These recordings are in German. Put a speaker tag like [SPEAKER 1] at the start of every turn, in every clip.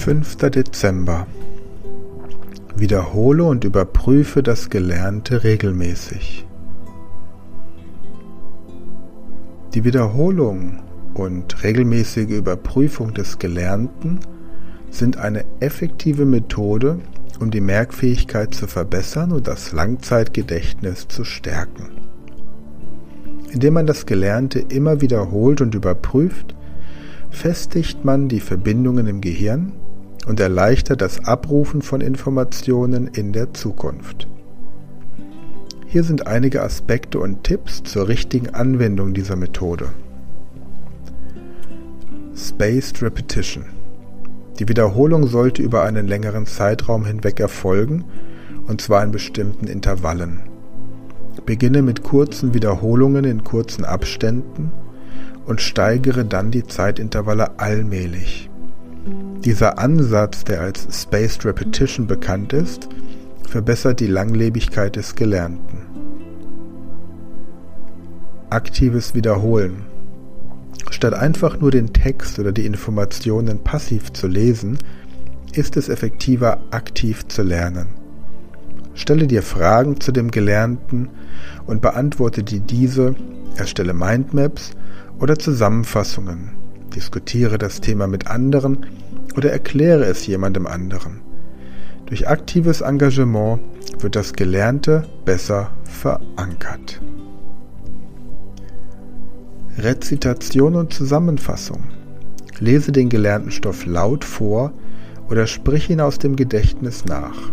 [SPEAKER 1] 5. Dezember. Wiederhole und überprüfe das Gelernte regelmäßig. Die Wiederholung und regelmäßige Überprüfung des Gelernten sind eine effektive Methode, um die Merkfähigkeit zu verbessern und das Langzeitgedächtnis zu stärken. Indem man das Gelernte immer wiederholt und überprüft, festigt man die Verbindungen im Gehirn und erleichtert das Abrufen von Informationen in der Zukunft. Hier sind einige Aspekte und Tipps zur richtigen Anwendung dieser Methode. Spaced Repetition. Die Wiederholung sollte über einen längeren Zeitraum hinweg erfolgen, und zwar in bestimmten Intervallen. Beginne mit kurzen Wiederholungen in kurzen Abständen und steigere dann die Zeitintervalle allmählich. Dieser Ansatz, der als Spaced Repetition bekannt ist, verbessert die Langlebigkeit des Gelernten. Aktives Wiederholen. Statt einfach nur den Text oder die Informationen passiv zu lesen, ist es effektiver, aktiv zu lernen. Stelle dir Fragen zu dem Gelernten und beantworte dir diese, erstelle Mindmaps oder Zusammenfassungen, diskutiere das Thema mit anderen oder erkläre es jemandem anderen. Durch aktives Engagement wird das Gelernte besser verankert. Rezitation und Zusammenfassung. Lese den gelernten Stoff laut vor oder sprich ihn aus dem Gedächtnis nach.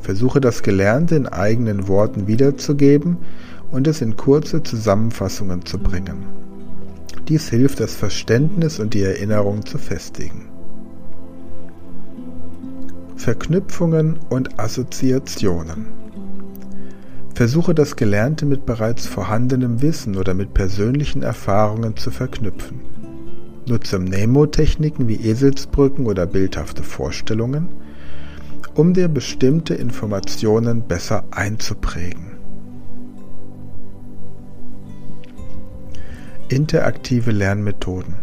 [SPEAKER 1] Versuche das Gelernte in eigenen Worten wiederzugeben und es in kurze Zusammenfassungen zu bringen. Dies hilft, das Verständnis und die Erinnerung zu festigen. Verknüpfungen und Assoziationen. Versuche das Gelernte mit bereits vorhandenem Wissen oder mit persönlichen Erfahrungen zu verknüpfen. Nutze Mnemotechniken wie Eselsbrücken oder bildhafte Vorstellungen, um dir bestimmte Informationen besser einzuprägen. Interaktive Lernmethoden.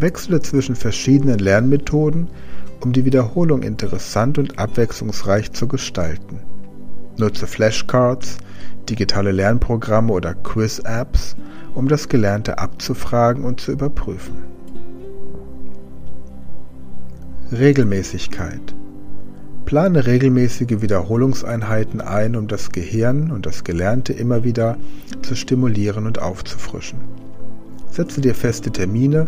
[SPEAKER 1] Wechsle zwischen verschiedenen Lernmethoden, um die Wiederholung interessant und abwechslungsreich zu gestalten. Nutze Flashcards, digitale Lernprogramme oder Quiz-Apps, um das Gelernte abzufragen und zu überprüfen. Regelmäßigkeit. Plane regelmäßige Wiederholungseinheiten ein, um das Gehirn und das Gelernte immer wieder zu stimulieren und aufzufrischen. Setze dir feste Termine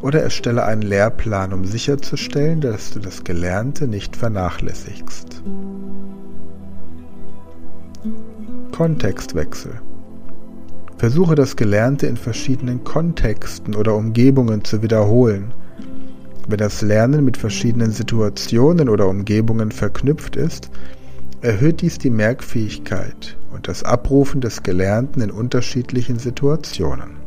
[SPEAKER 1] oder erstelle einen Lehrplan, um sicherzustellen, dass du das Gelernte nicht vernachlässigst. Kontextwechsel. Versuche das Gelernte in verschiedenen Kontexten oder Umgebungen zu wiederholen. Wenn das Lernen mit verschiedenen Situationen oder Umgebungen verknüpft ist, erhöht dies die Merkfähigkeit und das Abrufen des Gelernten in unterschiedlichen Situationen.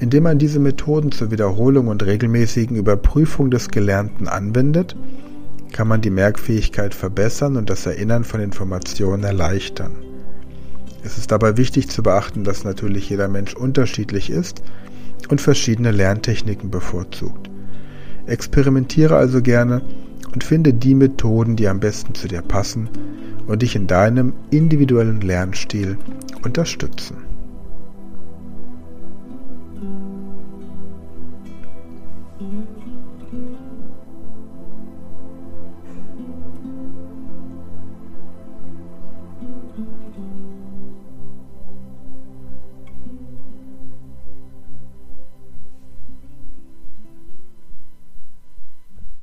[SPEAKER 1] Indem man diese Methoden zur Wiederholung und regelmäßigen Überprüfung des Gelernten anwendet, kann man die Merkfähigkeit verbessern und das Erinnern von Informationen erleichtern. Es ist dabei wichtig zu beachten, dass natürlich jeder Mensch unterschiedlich ist und verschiedene Lerntechniken bevorzugt. Experimentiere also gerne und finde die Methoden, die am besten zu dir passen und dich in deinem individuellen Lernstil unterstützen. Mm-hmm.